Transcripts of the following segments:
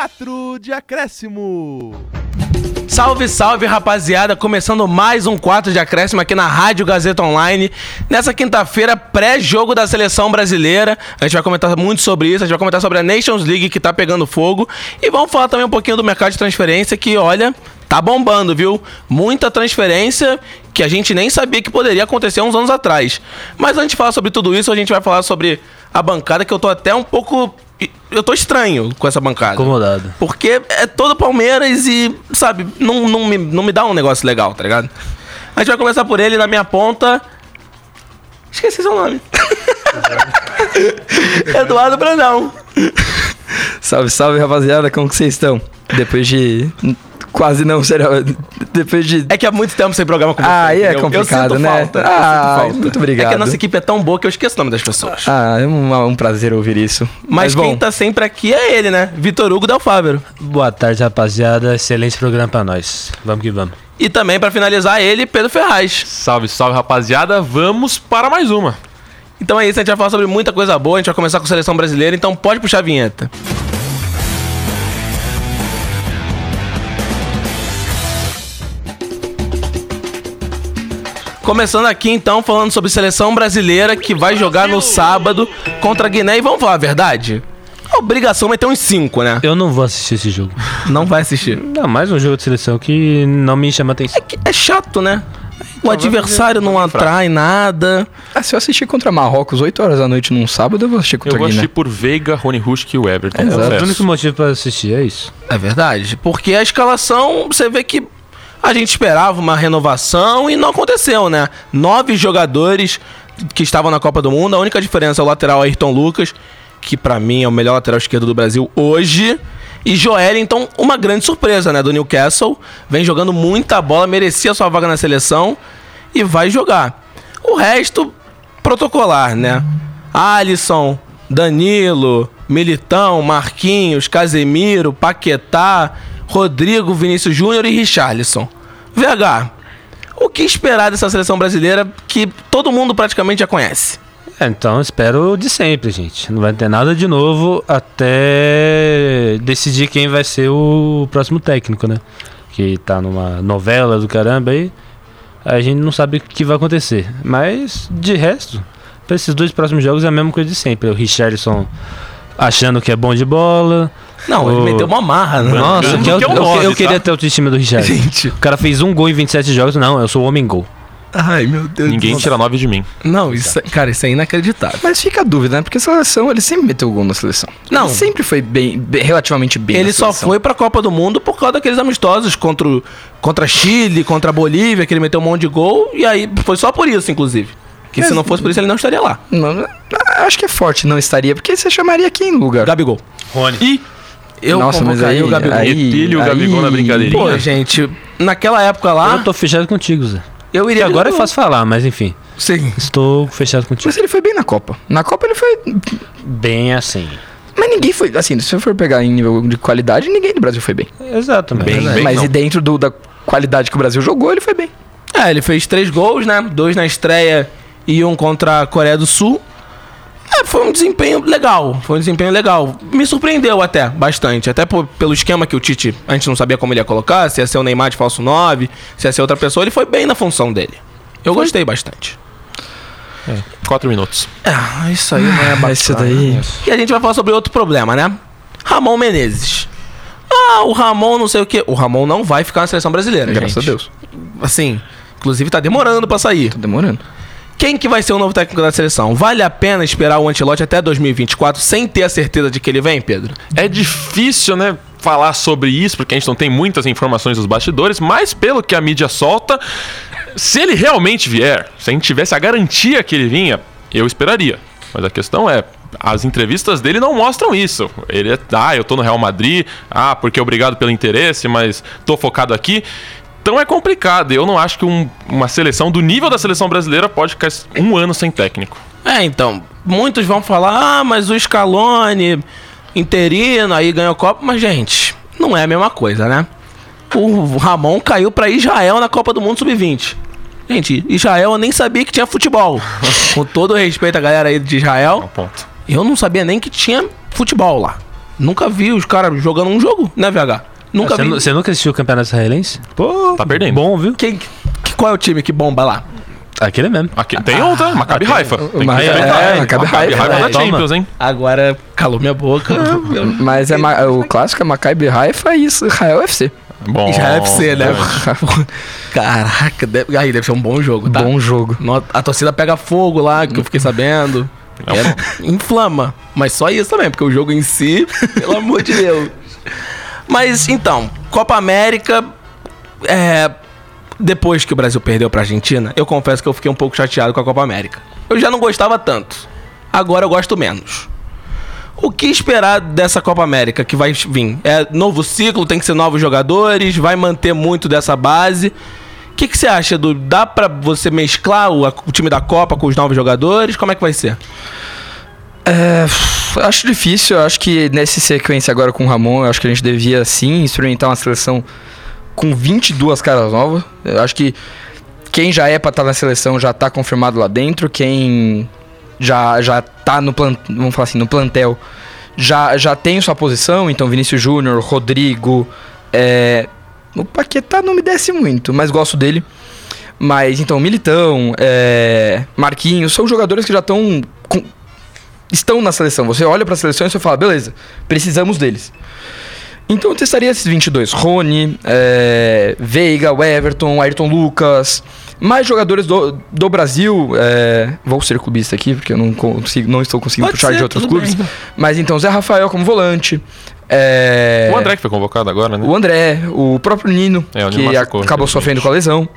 4 de acréscimo. Salve, salve, rapaziada! Começando mais um 4 de acréscimo aqui na Rádio Gazeta Online. Nessa quinta-feira, pré-jogo da seleção brasileira. A gente vai comentar muito sobre isso. A gente vai comentar sobre a Nations League que tá pegando fogo. E vamos falar também um pouquinho do mercado de transferência que, olha, tá bombando, viu? Muita transferência que a gente nem sabia que poderia acontecer uns anos atrás. Mas antes de falar sobre tudo isso, a gente vai falar sobre a bancada que eu tô até um pouco eu tô estranho com essa bancada. Incomodado. Porque é todo Palmeiras e, sabe, não, não, me, não me dá um negócio legal, tá ligado? A gente vai começar por ele na minha ponta. Esqueci seu nome. Eduardo Brandão. Salve, salve, rapaziada. Como que vocês estão? Depois de quase não será. Depois de. É que há muito tempo sem programa com você. Ah, aí é complicado, eu sinto né? Falta, Ah, eu sinto falta. muito obrigado. É que a nossa equipe é tão boa que eu esqueço o nome das pessoas. Ah, é um, um prazer ouvir isso. Mas, Mas, bom, quem tá sempre aqui é ele, né? Vitor Hugo Del Fávero. Boa tarde, rapaziada. Excelente programa pra nós. Vamos que vamos. E também, pra finalizar, ele, Pedro Ferraz. Salve, salve, rapaziada. Vamos para mais uma. Então é isso, a gente vai falar sobre muita coisa boa. A gente vai começar com a seleção brasileira, então pode puxar a vinheta. Começando aqui então, falando sobre seleção brasileira que vai jogar no sábado contra a Guiné. E vamos falar a verdade? A obrigação é ter uns 5, né? Eu não vou assistir esse jogo. Não vai assistir. Não, mais um jogo de seleção que não me chama atenção. É, que é chato, né? O adversário não atrai nada. ah, se eu assistir contra Marrocos 8 horas da noite num sábado, eu vou assistir Eu contra vou a Guiné. assistir por Veiga, Rony Rusk e o Everton. Exato. É o único motivo pra assistir é isso. É verdade. Porque a escalação, você vê que a gente esperava uma renovação e não aconteceu, né? Nove jogadores que estavam na Copa do Mundo. A única diferença é o lateral Ayrton Lucas, que pra mim é o melhor lateral esquerdo do Brasil hoje. E Joelinton, uma grande surpresa, né? Do Newcastle. Vem jogando muita bola, merecia sua vaga na seleção e vai jogar. O resto, protocolar, né? Alisson, Danilo, Militão, Marquinhos, Casemiro, Paquetá, Rodrigo, Vinícius Júnior e Richarlison. VH, o que esperar dessa seleção brasileira que todo mundo praticamente já conhece? É, então espero de sempre, gente. Não vai ter nada de novo até decidir quem vai ser o próximo técnico, né? Que tá numa novela do caramba aí. A gente não sabe o que vai acontecer. Mas, de resto, para esses dois próximos jogos é a mesma coisa de sempre. O Richardson achando que é bom de bola. Não, ele O- meteu uma marra, né? Nossa, que eu, que é o eu- nove, eu tá? queria ter o autoestima do Richardson. Gente. O cara fez um gol em 27 jogos. Não, eu sou o homem gol. Ai, meu Deus Ninguém tira nove de mim. Não, isso, é- cara, isso é inacreditável. Mas fica a dúvida, né? Porque a seleção, ele sempre meteu gol na seleção. Não. Ele sempre foi bem, bem- relativamente bem Ele na só foi pra Copa do Mundo por causa daqueles amistosos contra, contra Chile, contra a Bolívia, que ele meteu um monte de gol, e aí foi só por isso, inclusive. Que se não fosse por isso, ele não estaria lá. Não, ah, acho que é forte, não estaria. Porque você chamaria quem no lugar? Gabigol. Rony. E eu Nossa, mas aí- o Gabigol. aí- o Gabigol na brincadeirinha. Pô, gente, naquela época lá, Eu tô fechado contigo, Zé. eu iria... agora é fácil falar, mas enfim. Sim. Estou fechado contigo. Mas ele foi bem na Copa. Na Copa ele foi. Bem assim. Mas ninguém foi. Assim, se você for pegar em nível de qualidade, ninguém do Brasil foi bem. Exato, mas- Bem, bem. Mas não. e dentro do- da qualidade que o Brasil jogou, ele foi bem. É, ele fez três gols, né? Dois na estreia e um contra a Coreia do Sul. É, foi um desempenho legal. Foi um desempenho legal. Me surpreendeu até bastante. Até por- pelo esquema que o Tite, a gente não sabia como ele ia colocar, se ia ser o Neymar de falso 9, se ia ser outra pessoa. Ele foi bem na função dele. Eu gostei bastante. Quatro minutos. É, isso aí não é bacana. Esse daí. E a gente vai falar sobre outro problema, né? Ramon Menezes. Ah, o Ramon não sei o quê. O Ramon não vai ficar na seleção brasileira, Graças gente. a Deus. Assim, inclusive tá demorando pra sair. Tô demorando. Quem que vai ser o novo técnico da seleção? Vale a pena esperar o Ancelotti até 2024 sem ter a certeza de que ele vem, Pedro? É difícil, né, falar sobre isso, porque a gente não tem muitas informações dos bastidores, mas pelo que a mídia solta, se ele realmente vier, se a gente tivesse a garantia que ele vinha, eu esperaria. Mas a questão é, as entrevistas dele não mostram isso. Ele é, ah, eu tô no Real Madrid, ah, porque obrigado pelo interesse, mas tô focado aqui. Então é complicado. Eu não acho que um- uma seleção do nível da seleção brasileira pode ficar um ano sem técnico. É, então, muitos vão falar, ah, mas o Scaloni, interino, aí ganhou Copa, mas, gente, não é a mesma coisa, né? O Ramon caiu pra Israel na Copa do Mundo Sub-20. Gente, Israel eu nem sabia que tinha futebol. Com todo o respeito à galera aí de É Israel, ponto. eu não sabia nem que tinha futebol lá. Nunca vi os caras jogando um jogo, né, VH? Nunca Você, vi. você nunca assistiu o Campeonato Israelense? Pô, Tá perdendo. Bom, viu? Quem, que, qual é o time que bomba lá? Aquele mesmo. Aqui, tem outra, Maccabi Haifa. Tem que Maccabi- respeitar, é, hein? Maccabi Haifa, Haifa é. da Toma. Champions, hein? Agora calou minha boca. Mas é o clássico é Maccabi Haifa e Israel FC. Bom. Israel FC, né? Caraca, deve, aí deve ser um bom jogo, tá? Bom jogo. A torcida pega fogo lá, que eu fiquei sabendo. É, inflama. Mas só isso também, porque o jogo em si, pelo amor de Deus. Mas então, Copa América. é, depois que o Brasil perdeu pra Argentina, eu confesso que eu fiquei um pouco chateado com a Copa América. Eu já não gostava tanto. Agora eu gosto menos. O que esperar dessa Copa América que vai vir? É novo ciclo, tem que ser novos jogadores, vai manter muito dessa base. O que, que você acha, do Dá pra você mesclar o, o time da Copa com os novos jogadores? Como é que vai ser? É, acho difícil, eu acho que nessa sequência agora com o Ramon, eu acho que a gente devia sim experimentar uma seleção com 22 caras novas. Eu acho que quem já é pra estar na seleção já tá confirmado lá dentro, quem já já tá no plan, vamos falar assim, no plantel já já tem sua posição, então Vinícius Júnior, Rodrigo, é, o Paquetá não me desce muito, mas gosto dele. Mas então Militão, é, Marquinhos, são jogadores que já estão estão na seleção. Você olha pra seleção e você fala, beleza, precisamos deles. Então eu testaria esses 22. Rony, é, Veiga, Everton, Ayrton Lucas. Mais jogadores do, do Brasil. é, vou ser clubista aqui, porque eu não, consigo, não estou conseguindo Pode puxar ser, de outros clubes. bem. Mas então, Zé Rafael como volante. é, O André que foi convocado agora, né? o André, o próprio Nino, É, o Nino que machucou, acabou sofrendo com a lesão.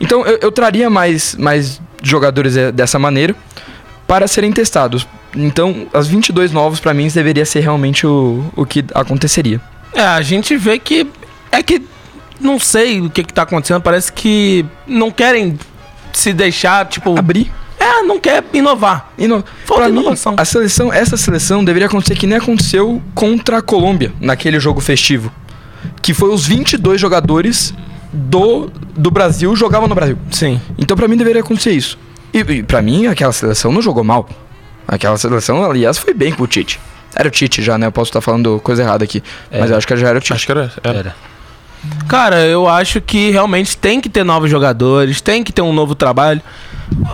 Então eu, eu traria mais, mais jogadores dessa maneira para serem testados. Então, as 22 novos para mim deveria ser realmente o, o que aconteceria. É, a gente vê que. É que. Não sei o que, que tá acontecendo. Parece que não querem se deixar, tipo. Abrir É, não quer inovar. e no, Falta pra mim, inovação. a seleção, essa seleção deveria acontecer que nem aconteceu contra a Colômbia naquele jogo festivo, que foi os 22 jogadores do, do Brasil jogavam no Brasil. Sim. Então pra mim deveria acontecer isso. E, e para mim aquela seleção não jogou mal. Aquela seleção, aliás, foi bem com o Tite. Era o Tite já, né? Eu posso estar falando coisa errada aqui. Mas eu acho que já era o Tite. Acho que era. era. Era. Cara, eu acho que realmente tem que ter novos jogadores, tem que ter um novo trabalho.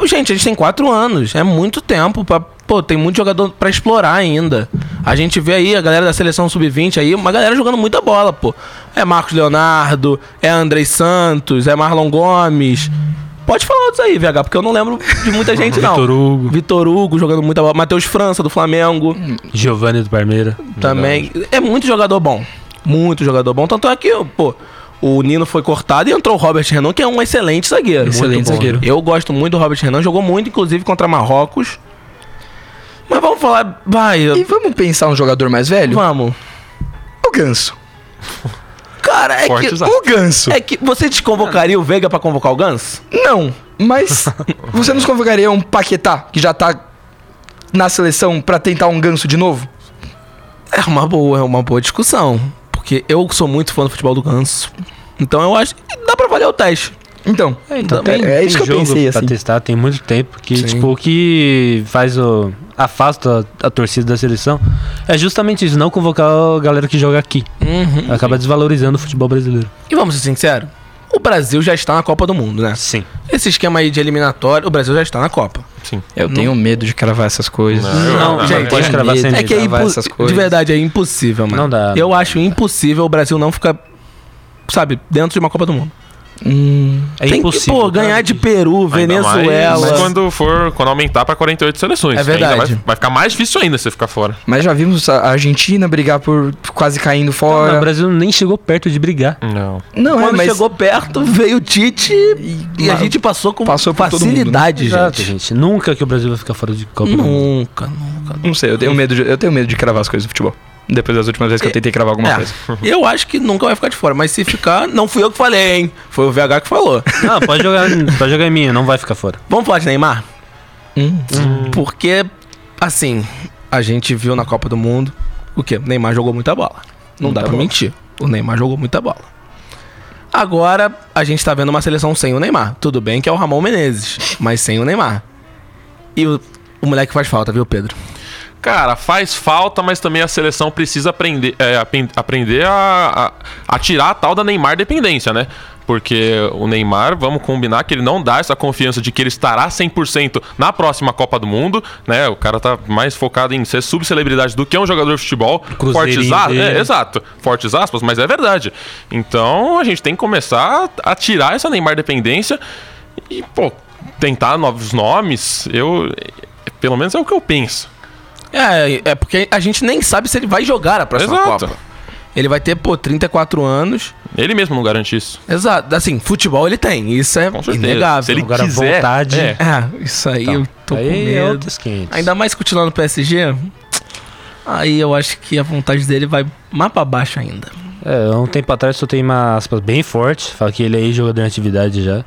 Gente, a gente tem quatro anos, é muito tempo pra. Pô, tem muito jogador pra explorar ainda. A gente vê aí a galera da seleção sub-20 aí, uma galera jogando muita bola, pô. É Marcos Leonardo, é Andrei Santos, é Marlon Gomes. Pode falar outros aí, VH, porque eu não lembro de muita gente, não. Vitor Hugo, Vitor Hugo jogando muita bola. Matheus França, do Flamengo. Giovanni do Palmeiras. Também. É muito jogador bom. Muito jogador bom. Tanto é que, pô, o Nino foi cortado e entrou o Robert Renan, que é um excelente zagueiro. Excelente zagueiro. Eu gosto muito do Robert Renan, jogou muito, inclusive, contra Marrocos. Mas vamos falar. Vai, E vamos pensar um jogador mais velho? vamos. O Ganso. Cara, é Forte que. O Ganso. É que você desconvocaria o Veiga pra convocar o Gans? Não, mas você nos convocaria um Paquetá, que já tá na seleção, pra tentar um Ganso de novo? É uma boa, é uma boa discussão. Porque eu sou muito fã do futebol do Ganso. Então eu acho que dá pra valer o teste. Então, É, então tem, é tem isso que eu jogo pensei, pra assim. testar, tem muito tempo. Que, Sim. tipo, o que faz o. afasta a, a torcida da seleção é justamente isso, não convocar a galera que joga aqui. Uhum. Acaba desvalorizando o futebol brasileiro. E vamos ser sinceros, o Brasil já está na Copa do Mundo, né? Sim. Esse esquema aí de eliminatório, o Brasil já está na Copa. Sim. eu tenho medo de cravar essas coisas. Não, Não, não, gente, não, pode tenho cravar medo sem de É que é impo- de verdade é impossível, mano. Não dá. Eu acho impossível o Brasil não ficar, sabe, dentro de uma Copa do Mundo. Hum, É Tem impossível. que, pô, ganhar de Peru, Venezuela. quando for, quando aumentar pra 48 seleções. É verdade. Vai, vai ficar mais difícil ainda você ficar fora. mas já vimos a Argentina brigar por quase caindo Não, fora. o Brasil nem chegou perto de brigar. Não. Não, é, Quando mas chegou perto, veio o Tite e, a Mas gente passou com passou todo mundo, né? facilidade, Exato, gente. gente. Nunca que o Brasil vai ficar fora de Copa do Mundo. Nunca, nunca. não sei, eu tenho medo de, eu tenho medo de cravar as coisas do futebol. Depois das últimas vezes que eu tentei cravar alguma É, coisa. eu acho que nunca vai ficar de fora, mas se ficar, não fui eu que falei, hein? Foi o VH que falou. Não, pode jogar, pode jogar em mim, não vai ficar fora. Vamos falar de Neymar? Hum. Porque, assim, a gente viu na Copa do Mundo o quê? O Neymar jogou muita bola. Não Muita dá pra bola. mentir. O Neymar jogou muita bola. Agora, a gente tá vendo uma seleção sem o Neymar. Tudo bem que é o Ramon Menezes, mas sem o Neymar. E o, o moleque faz falta, viu, Pedro? Cara, faz falta, mas também a seleção precisa aprender, é, aprender a, a, a tirar a tal da Neymar dependência, né? Porque o Neymar, vamos combinar que ele não dá essa confiança de que ele estará 100% na próxima Copa do Mundo, né? O cara tá mais focado em ser subcelebridade do que um jogador de futebol. Fortes aspas, é, exato. Fortes aspas, mas é verdade. Então a gente tem que começar a a tirar essa Neymar dependência e, pô, tentar novos nomes. Eu, pelo menos é o que eu penso. É, é porque a gente nem sabe se ele vai jogar a próxima Exato. Copa. Ele vai ter, pô, 34 anos. Ele mesmo não garante isso. Exato. Assim, futebol ele tem. Isso é Com inegável. Se ele Agora, quiser, vontade- é. É, isso aí eu tô com Aí é medo. outros 500. Ainda mais continuando no PSG. Aí eu acho que a vontade dele vai mais pra baixo ainda. É, um tempo atrás só tem uma aspas bem forte. Fala que ele é jogador em atividade já.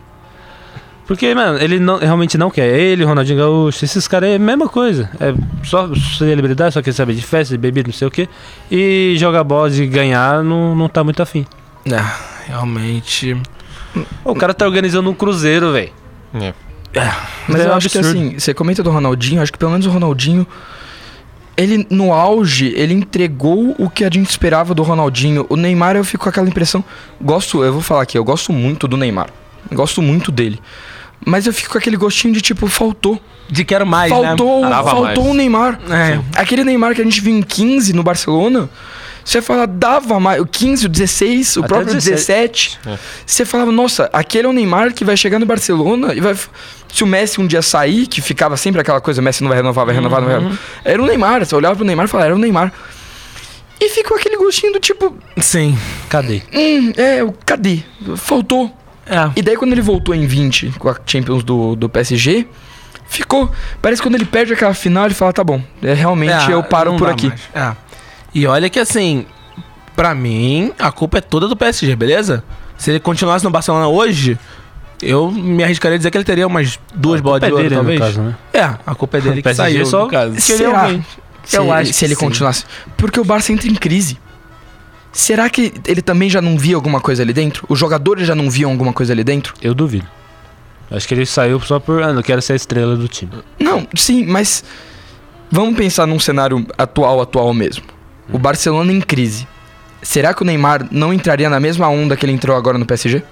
Porque, mano, ele não- realmente não quer. Ele, Ronaldinho Gaúcho, esses caras é a mesma coisa. É só celebridade, só quer saber de festa, de bebida, não sei o quê. E jogar bola de ganhar não, não tá muito afim. É, realmente. O cara tá organizando um cruzeiro, velho. É. Mas É eu um acho que absurdo. assim, você comenta do Ronaldinho, acho que pelo menos o Ronaldinho. Ele, no auge, ele entregou o que a gente esperava do Ronaldinho. O Neymar, eu fico com aquela impressão. Gosto, eu vou falar aqui, eu gosto muito do Neymar. Gosto muito dele. Mas eu fico com aquele gostinho de tipo, faltou. De quero mais, faltou né? Dava faltou mais. o Neymar. É. Aquele Neymar que a gente viu em 15 no Barcelona. Você fala, dava mais. O 15, o 16, o Até próprio 17. 17. Você falava, nossa, aquele é o Neymar que vai chegar no Barcelona e vai. Se o Messi um dia sair, que ficava sempre aquela coisa, o Messi não vai renovar, vai renovar, não vai renovar. Era o Neymar. Você olhava pro Neymar e falava, era o Neymar. E ficou aquele gostinho do tipo, Sim. Cadê? hum, é, o- cadê? Faltou. É. E daí quando ele voltou em 20 com a Champions do, do PSG, ficou. Parece que quando ele perde aquela final, ele fala, tá bom, é, realmente É, eu paro por aqui. É. E olha que assim, pra mim, a culpa é toda do PSG, beleza? Se ele continuasse no Barcelona hoje, eu me arriscaria a dizer que ele teria umas duas bolas de é ouro, dele, talvez. caso, né? É, a culpa é dele que PSG saiu, só caso. Será? Se, Eu ele, acho se que ele sim. continuasse. Porque o Barça entra em crise. Será que ele também já não via alguma coisa ali dentro? Os jogadores já não viam alguma coisa ali dentro? Eu duvido. Acho que ele saiu só por. Ah, não quero ser a estrela do time. Não, sim, mas vamos pensar num cenário atual, atual mesmo. O Barcelona em crise. Será que o Neymar não entraria na mesma onda que ele entrou agora no PSG?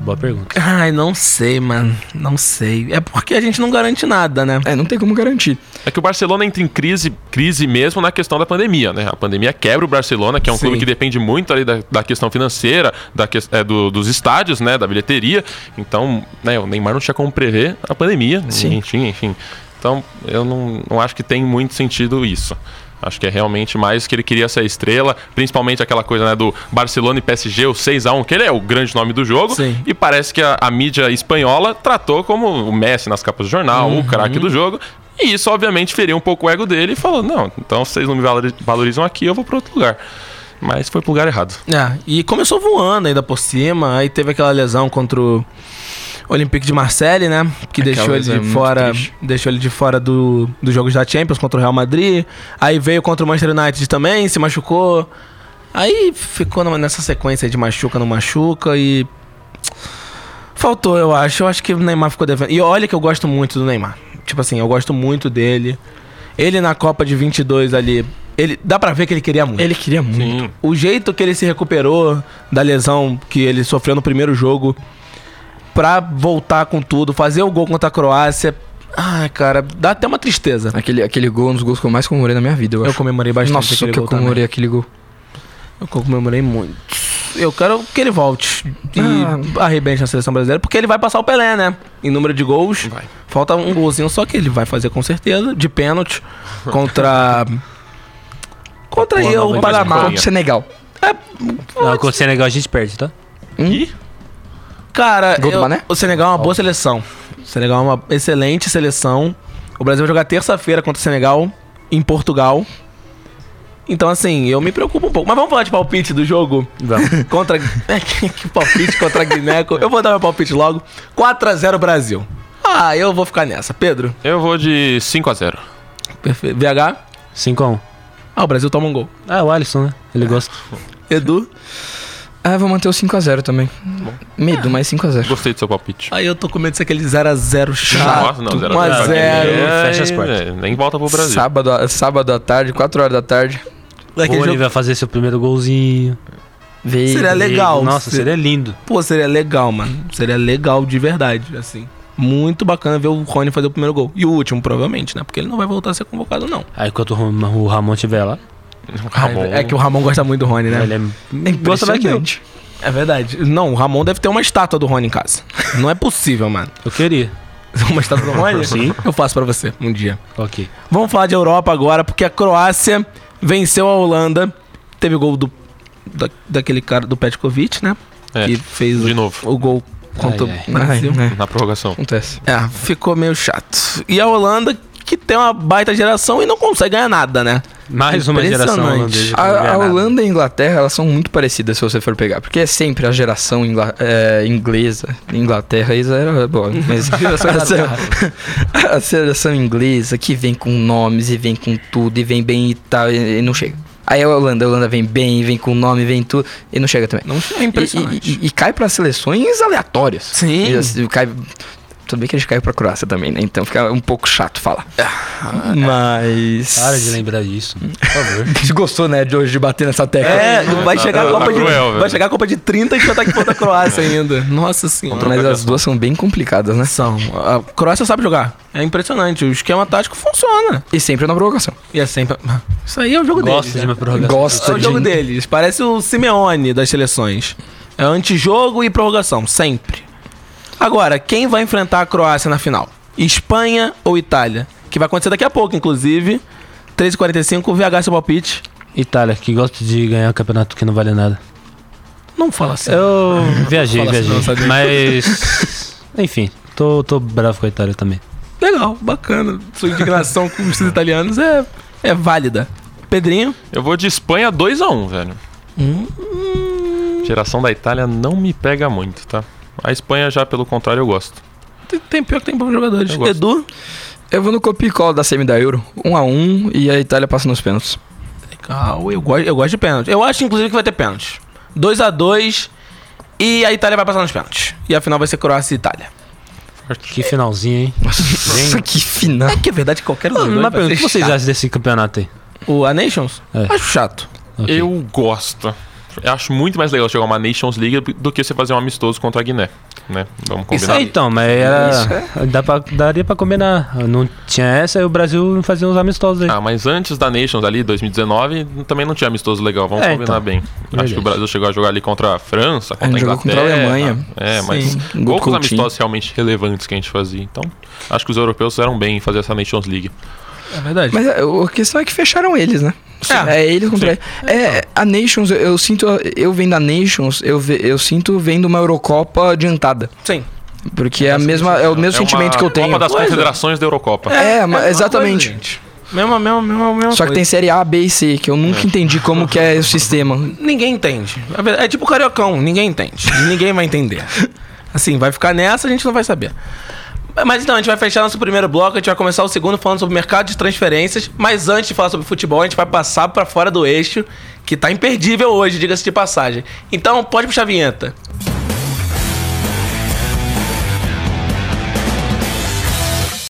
Boa pergunta. Ai, não sei, mano. Não sei. É porque a gente não garante nada, né? É, não tem como garantir. É que o Barcelona entra em crise, crise mesmo na questão da pandemia, né? A pandemia quebra o Barcelona, que é um Sim. clube que depende muito ali da, da questão financeira, da, que- é, do- dos estádios, né? Da bilheteria. Então, né, o Neymar não tinha como prever a pandemia. Sim. Tinha, enfim. Então, eu não, não acho que tem muito sentido isso. Acho que é realmente mais que ele queria ser a estrela, principalmente aquela coisa né, do Barcelona e PSG, o 6x1, que ele é o grande nome do jogo. Sim. E parece que a, a mídia espanhola tratou como o Messi nas capas do jornal, o craque do jogo. E isso, obviamente, feriu um pouco o ego dele e falou: não, então vocês não me valori- valorizam aqui, eu vou para outro lugar. Mas foi pro lugar errado. É, e começou voando ainda por cima, aí teve aquela lesão contra o Olympique de Marseille, né? Que Aquela deixou ele é de muito fora, triste. deixou ele de fora do, dos jogos da Champions contra o Real Madrid. Aí veio contra o Manchester United também, se machucou. Aí ficou nessa sequência de machuca, não machuca e faltou, eu acho. Eu acho que o Neymar ficou devendo. E olha que eu gosto muito do Neymar. Tipo assim, eu gosto muito dele. Ele na Copa de 22 ali, ele dá pra ver que ele queria muito Ele queria muito. Sim. o jeito que ele se recuperou da lesão que ele sofreu no primeiro jogo pra voltar com tudo, fazer o gol contra a Croácia. Ai, cara, dá até uma tristeza. Aquele, aquele gol, um dos gols que eu mais comemorei na minha vida, eu Eu acho. comemorei bastante Nossa, aquele que eu gol também. comemorei aquele gol. Eu comemorei muito. Eu quero que ele volte e Ah. arrebente na seleção brasileira, porque ele vai passar o Pelé, né? Em número de gols. Vai. Falta um golzinho só que ele vai fazer com certeza, de pênalti, contra. contra aí, Pô, o Panamá. Contra o Senegal. Não, com o Senegal a gente perde, tá? Ih, Cara, eu- o Senegal é uma boa seleção. O Senegal é uma excelente seleção. O Brasil vai jogar terça-feira contra o Senegal em Portugal. Então, assim, eu me preocupo um pouco. Mas vamos falar de palpite do jogo? Vamos. Contra. É, que palpite contra a Guiné. Eu vou dar meu palpite logo. 4x0 Brasil. Ah, eu vou ficar nessa. Pedro, eu vou de 5x0. perfeito. VH? 5x1. Ah, o Brasil toma um gol. Ah, o Alisson, né? Ele gosta. Edu? Ah, vou manter o 5x0 também. Medo, mas 5x0. Gostei do seu palpite. Aí eu tô com medo de ser aquele 0x0 chato. Nossa, não, 0 1x0. É, fecha as portas. é, Nem volta pro Brasil. Sábado, sábado à tarde, 4 horas da tarde. Daquele ele jogo- vai fazer seu primeiro golzinho. Veio. Seria legal. Nossa, Se- seria lindo. Pô, seria legal, mano. Seria legal de verdade, assim. Muito bacana ver o Rony fazer o primeiro gol. E o último, provavelmente, né? Porque ele não vai voltar a ser convocado, não. Aí enquanto o Ram- o Ramon estiver lá, Ramon. É que o Ramon gosta muito do Rony, né? ele é. É Gosta mais que eu. É verdade. Não, o Ramon deve ter uma estátua do Rony em casa. Não é possível, mano. Eu queria. Uma estátua do Rony? Sim. Eu faço pra você um dia. Ok. Vamos falar de Europa agora, porque a Croácia venceu a Holanda. Teve gol do, da- daquele cara do Petkovic, né? É, que fez de o, novo. o gol contra Ai, o Brasil. Ai? Na prorrogação. Acontece. É, ficou meio chato. E a Holanda, que tem uma baita geração e não consegue ganhar nada, né? Mais uma geração holandesa. A, a. Holanda e a Inglaterra, elas são muito parecidas se você for pegar. Porque é sempre a geração ingla- é, inglesa. Inglaterra, isso era bom. Mas a, a seleção inglesa que vem com nomes e vem com tudo e vem bem e tal e, e não chega. Aí a Holanda, a Holanda vem bem, vem com nome, vem tudo e não chega também. Não é E, impressionante. e- e- e cai pra seleções aleatórias. Sim. E, assim, cai, tudo bem que a gente caiu pra Croácia também, né? Então fica um pouco chato falar. Mas. Para de lembrar disso, por favor. Você gostou, né, de hoje de bater nessa tecla? É, vai chegar a Tá Copa de cruel, vai chegar a Copa de 30 e já tá aqui contra a Croácia ainda. Nossa senhora. Mas as duas são bem complicadas, né? São. A Croácia sabe jogar. É impressionante. O esquema tático funciona. E sempre na provocação. E é sempre. Isso aí é o jogo Gosta deles. de né? uma prorrogação. Gosta É o de. jogo deles. Parece o Simeone das seleções. É antijogo e prorrogação, sempre. Agora, quem vai enfrentar a Croácia na final? Espanha ou Itália? Que vai acontecer daqui a pouco, inclusive. 13h45, VH seu palpite. Itália, que gosta de ganhar um campeonato que não vale nada. Não fala assim. Eu viajei, assim, viajei. não, sabia? Mas. Enfim, tô, tô bravo com a Itália também. Legal, bacana. Sua indignação com os italianos é, é válida. Pedrinho? Eu vou de Espanha 2x1, velho. Hum. Geração da Itália não me pega muito, tá? A Espanha já, pelo contrário, eu gosto. Tem, tem pior que tem bons jogadores. Eu gosto. Edu? Eu vou no copia e cola da semi da Euro. 1 a 1 e a Itália passa nos pênaltis. Legal, eu gosto, eu gosto de pênalti. Eu acho, inclusive, que vai ter pênalti. 2x2 e a Itália vai passar nos pênaltis. E a final vai ser Croácia e Itália. Que finalzinho, hein? Nossa, que final. É que é verdade que qualquer um pergunta, o que vocês acham desse campeonato aí? O A Nations? É. Acho chato. Ok. Eu gosto. Eu acho muito mais legal jogar uma Nations League do que você fazer um amistoso contra a Guiné, né? Vamos Isso combinar. É, então, mas era, dá pra, daria pra combinar. Não tinha essa e o Brasil fazia uns amistosos aí. Ah, mas antes da Nations ali, 2019, também não tinha amistoso legal. Vamos É, combinar então. bem. Acho Verdade. que o Brasil chegou a jogar ali contra a França, contra a, Inglaterra. contra a Alemanha. É, mas Sim. Poucos amistosos realmente relevantes que a gente fazia. Então, acho que os europeus fizeram bem em fazer essa Nations League. É verdade. Mas a, a questão é que fecharam eles, né? É. É, eles contra É, a Nations, eu, eu sinto, eu vendo a Nations, eu, ve- eu sinto vendo uma Eurocopa adiantada. Sim. Porque é, a mesma, é o mesmo sentimento uma que eu tenho. Copa das Coisa. Confederações da Eurocopa. É, mesma exatamente. coisa, gente. mesma, mesma, mesma, mesma Só que tem série A, B e C, que eu nunca entendi como que é o sistema. Ninguém entende. É É tipo o Cariocão, ninguém entende. ninguém vai entender. Assim, vai ficar nessa, a gente não vai saber. Mas então, a gente vai fechar nosso primeiro bloco, a gente vai começar o segundo falando sobre o mercado de transferências. Mas antes de falar sobre futebol, a gente vai passar pra fora do eixo, que tá imperdível hoje, diga-se de passagem. Então, pode puxar a vinheta.